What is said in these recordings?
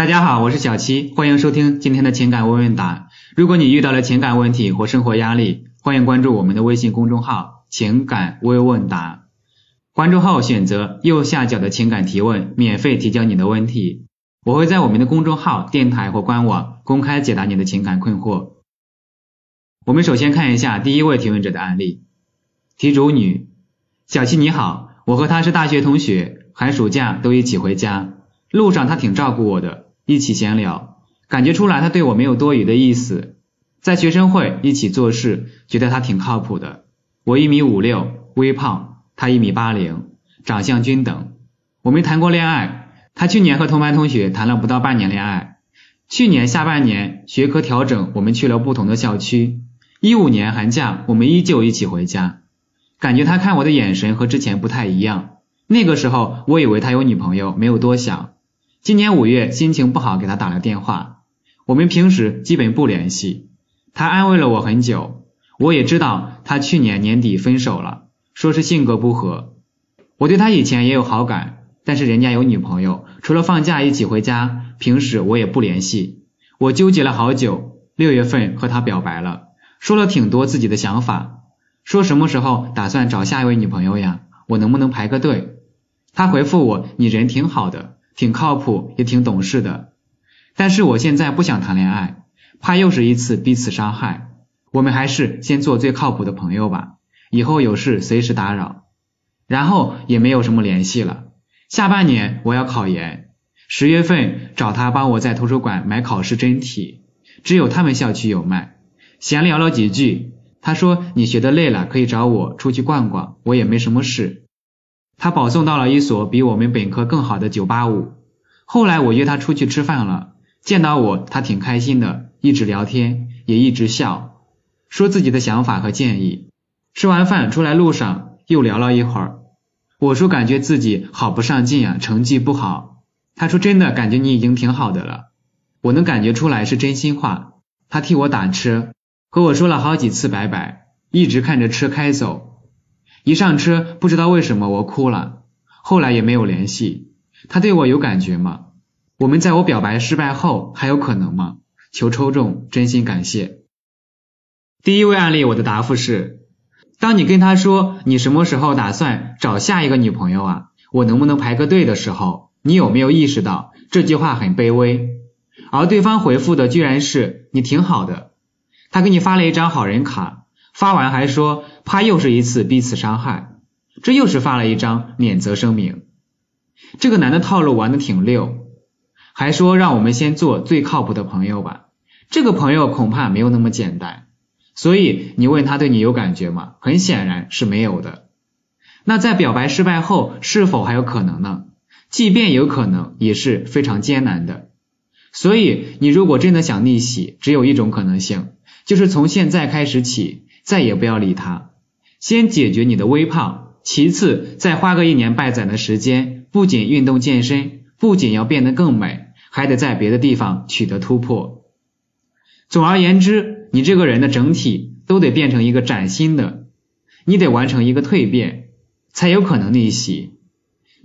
大家好，我是小七，欢迎收听今天的情感问问答。如果你遇到了情感问题或生活压力，欢迎关注我们的微信公众号“情感微问答”。关注后选择右下角的情感提问，免费提交你的问题，我会在我们的公众号、电台或官网公开解答你的情感困惑。我们首先看一下第一位提问者的案例，题主女，小七你好，我和她是大学同学，寒暑假都一起回家，路上她挺照顾我的。一起闲聊，感觉出来他对我没有多余的意思。在学生会一起做事，觉得他挺靠谱的。我一米五六，微胖，他一米八零，长相均等。我没谈过恋爱，他去年和同班同学谈了不到半年恋爱。去年下半年学科调整，我们去了不同的校区。一五年寒假，我们依旧一起回家。感觉他看我的眼神和之前不太一样。那个时候我以为他有女朋友，没有多想。今年五月心情不好，给他打了电话。我们平时基本不联系，他安慰了我很久。我也知道他去年年底分手了，说是性格不合。我对他以前也有好感，但是人家有女朋友，除了放假一起回家，平时我也不联系。我纠结了好久，六月份和他表白了，说了挺多自己的想法，说什么时候打算找下一位女朋友呀？我能不能排个队？他回复我，你人挺好的。挺靠谱，也挺懂事的，但是我现在不想谈恋爱，怕又是一次彼此伤害。我们还是先做最靠谱的朋友吧，以后有事随时打扰。然后也没有什么联系了。下半年我要考研，十月份找他帮我在图书馆买考试真题，只有他们校区有卖。闲聊了几句，他说你学的累了可以找我出去逛逛，我也没什么事。他保送到了一所比我们本科更好的九八五。后来我约他出去吃饭了，见到我他挺开心的，一直聊天，也一直笑，说自己的想法和建议。吃完饭出来路上又聊了一会儿，我说感觉自己好不上进啊，成绩不好。他说真的，感觉你已经挺好的了。我能感觉出来是真心话。他替我打车，和我说了好几次拜拜，一直看着车开走。一上车，不知道为什么我哭了，后来也没有联系。他对我有感觉吗？我们在我表白失败后还有可能吗？求抽中，真心感谢。第一位案例，我的答复是：当你跟他说你什么时候打算找下一个女朋友啊？我能不能排个队的时候，你有没有意识到这句话很卑微？而对方回复的居然是你挺好的，他给你发了一张好人卡，发完还说。怕又是一次彼此伤害，这又是发了一张免责声明。这个男的套路玩的挺溜，还说让我们先做最靠谱的朋友吧。这个朋友恐怕没有那么简单。所以你问他对你有感觉吗？很显然是没有的。那在表白失败后是否还有可能呢？即便有可能，也是非常艰难的。所以你如果真的想逆袭，只有一种可能性，就是从现在开始起，再也不要理他。先解决你的微胖，其次再花个一年半载的时间，不仅运动健身，不仅要变得更美，还得在别的地方取得突破。总而言之，你这个人的整体都得变成一个崭新的，你得完成一个蜕变，才有可能逆袭。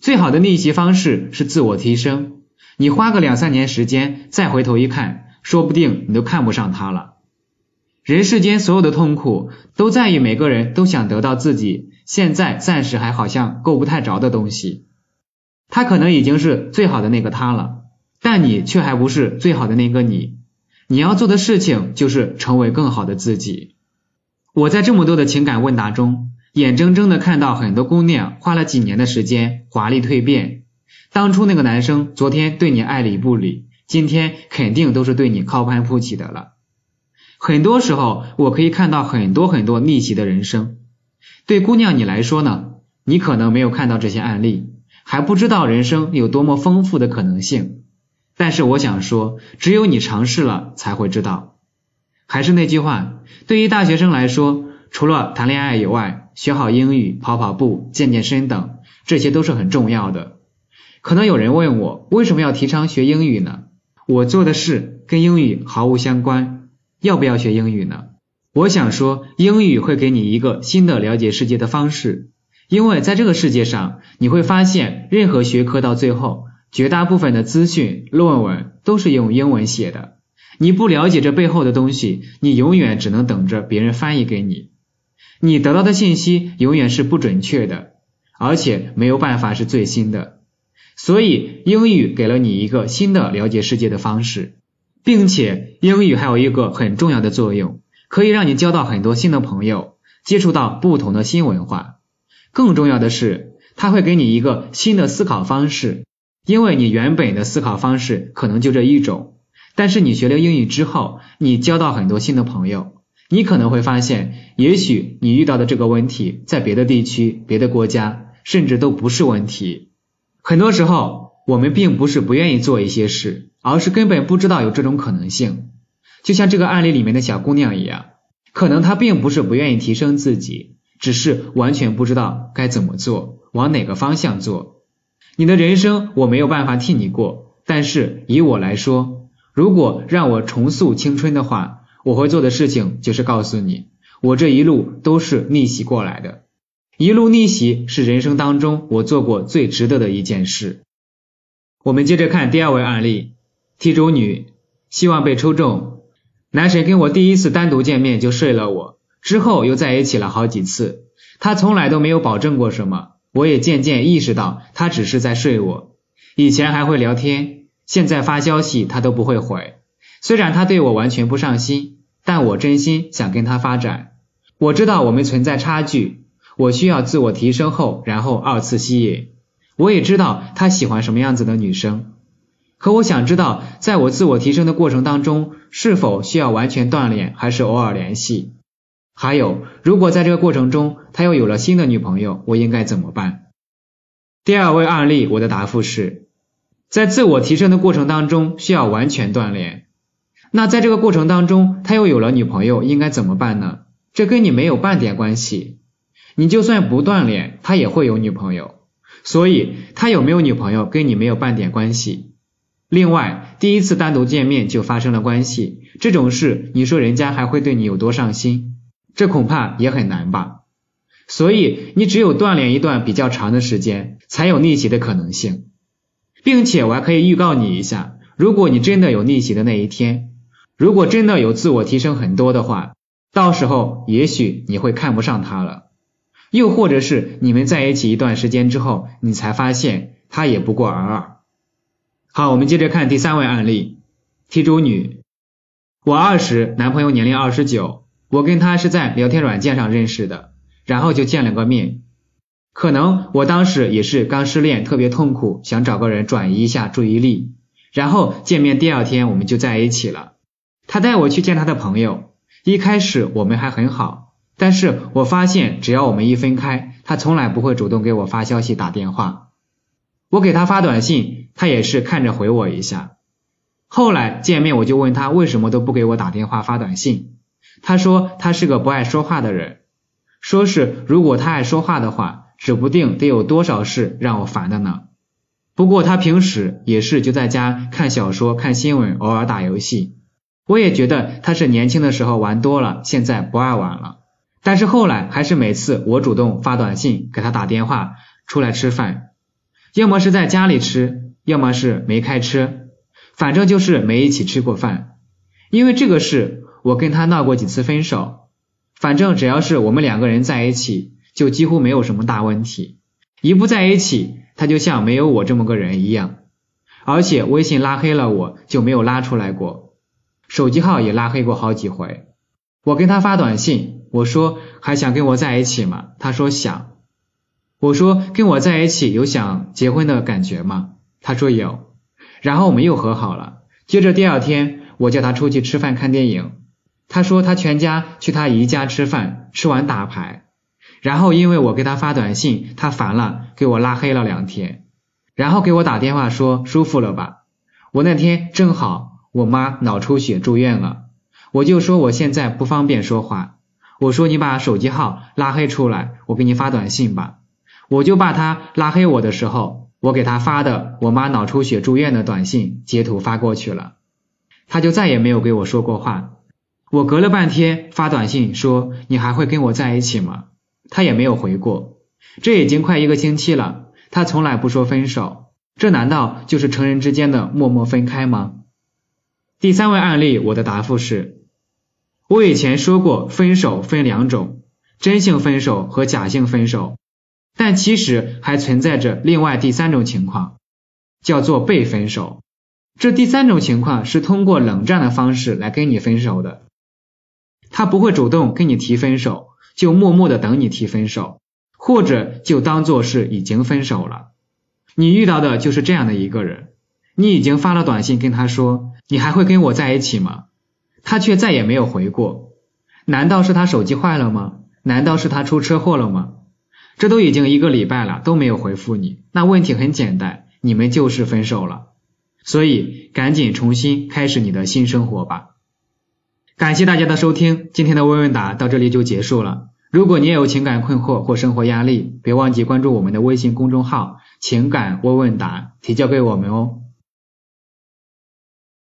最好的逆袭方式是自我提升，你花个两三年时间，再回头一看，说不定你都看不上他了。人世间所有的痛苦，都在于每个人都想得到自己现在暂时还好像够不太着的东西。他可能已经是最好的那个他了，但你却还不是最好的那个你。你要做的事情就是成为更好的自己。我在这么多的情感问答中，眼睁睁的看到很多姑娘花了几年的时间华丽蜕变。当初那个男生昨天对你爱理不理，今天肯定都是对你靠攀不起的了。很多时候，我可以看到很多很多逆袭的人生。对姑娘你来说呢？你可能没有看到这些案例，还不知道人生有多么丰富的可能性。但是我想说，只有你尝试了才会知道。还是那句话，对于大学生来说，除了谈恋爱以外，学好英语、跑跑步、健健身等，这些都是很重要的。可能有人问我，为什么要提倡学英语呢？我做的事跟英语毫无相关。要不要学英语呢？我想说，英语会给你一个新的了解世界的方式，因为在这个世界上，你会发现任何学科到最后绝大部分的资讯、论文都是用英文写的。你不了解这背后的东西，你永远只能等着别人翻译给你。你得到的信息永远是不准确的，而且没有办法是最新的。所以英语给了你一个新的了解世界的方式，并且英语还有一个很重要的作用，可以让你交到很多新的朋友，接触到不同的新文化。更重要的是，它会给你一个新的思考方式，因为你原本的思考方式可能就这一种。但是你学了英语之后，你交到很多新的朋友，你可能会发现，也许你遇到的这个问题，在别的地区、别的国家，甚至都不是问题。很多时候，我们并不是不愿意做一些事，而是根本不知道有这种可能性。就像这个案例里面的小姑娘一样，可能她并不是不愿意提升自己，只是完全不知道该怎么做，往哪个方向做。你的人生我没有办法替你过，但是以我来说。如果让我重塑青春的话，我会做的事情就是告诉你，我这一路都是逆袭过来的，一路逆袭是人生当中我做过最值得的一件事。我们接着看第二位案例，题主女，希望被抽中。男神跟我第一次单独见面就睡了我，之后又在一起了好几次，他从来都没有保证过什么，我也渐渐意识到他只是在睡我，以前还会聊天。现在发消息他都不会回，虽然他对我完全不上心，但我真心想跟他发展。我知道我们存在差距，我需要自我提升后，然后二次吸引。我也知道他喜欢什么样子的女生，可我想知道，在我自我提升的过程当中，是否需要完全断联，还是偶尔联系？还有，如果在这个过程中他又有了新的女朋友，我应该怎么办？第二位案例，我的答复是。在自我提升的过程当中，需要完全锻炼。那在这个过程当中，他又有了女朋友，应该怎么办呢？这跟你没有半点关系。你就算不锻炼，他也会有女朋友。所以他有没有女朋友跟你没有半点关系。另外，第一次单独见面就发生了关系，这种事，你说人家还会对你有多上心？这恐怕也很难吧。所以你只有锻炼一段比较长的时间，才有逆袭的可能性。并且我还可以预告你一下，如果你真的有逆袭的那一天，如果真的有自我提升很多的话，到时候也许你会看不上他了，又或者是你们在一起一段时间之后，你才发现他也不过尔尔。好，我们接着看第三位案例，题主女，我二十，男朋友年龄二十九，我跟他是在聊天软件上认识的，然后就见了个面。可能我当时也是刚失恋，特别痛苦，想找个人转移一下注意力。然后见面第二天我们就在一起了。他带我去见他的朋友，一开始我们还很好，但是我发现只要我们一分开，他从来不会主动给我发消息打电话。我给他发短信，他也是看着回我一下。后来见面我就问他为什么都不给我打电话发短信，他说他是个不爱说话的人，说是如果他爱说话的话。指不定得有多少事让我烦的呢。不过他平时也是就在家看小说、看新闻，偶尔打游戏。我也觉得他是年轻的时候玩多了，现在不爱玩了。但是后来还是每次我主动发短信给他打电话出来吃饭，要么是在家里吃，要么是没开车，反正就是没一起吃过饭。因为这个事，我跟他闹过几次分手。反正只要是我们两个人在一起。就几乎没有什么大问题，一不在一起，他就像没有我这么个人一样，而且微信拉黑了我就没有拉出来过，手机号也拉黑过好几回。我跟他发短信，我说还想跟我在一起吗？他说想。我说跟我在一起有想结婚的感觉吗？他说有。然后我们又和好了。接着第二天，我叫他出去吃饭看电影，他说他全家去他姨家吃饭，吃完打牌。然后因为我给他发短信，他烦了，给我拉黑了两天，然后给我打电话说舒服了吧？我那天正好我妈脑出血住院了，我就说我现在不方便说话，我说你把手机号拉黑出来，我给你发短信吧。我就把他拉黑我的时候，我给他发的我妈脑出血住院的短信截图发过去了，他就再也没有给我说过话。我隔了半天发短信说你还会跟我在一起吗？他也没有回过，这已经快一个星期了。他从来不说分手，这难道就是成人之间的默默分开吗？第三位案例，我的答复是：我以前说过，分手分两种，真性分手和假性分手，但其实还存在着另外第三种情况，叫做被分手。这第三种情况是通过冷战的方式来跟你分手的，他不会主动跟你提分手，就默默的等你提分手，或者就当做是已经分手了。你遇到的就是这样的一个人，你已经发了短信跟他说你还会跟我在一起吗？他却再也没有回过，难道是他手机坏了吗？难道是他出车祸了吗？这都已经一个礼拜了都没有回复你，那问题很简单，你们就是分手了。所以赶紧重新开始你的新生活吧。感谢大家的收听，今天的问问答到这里就结束了。如果你也有情感困惑或生活压力，别忘记关注我们的微信公众号“情感问问答”，提交给我们哦。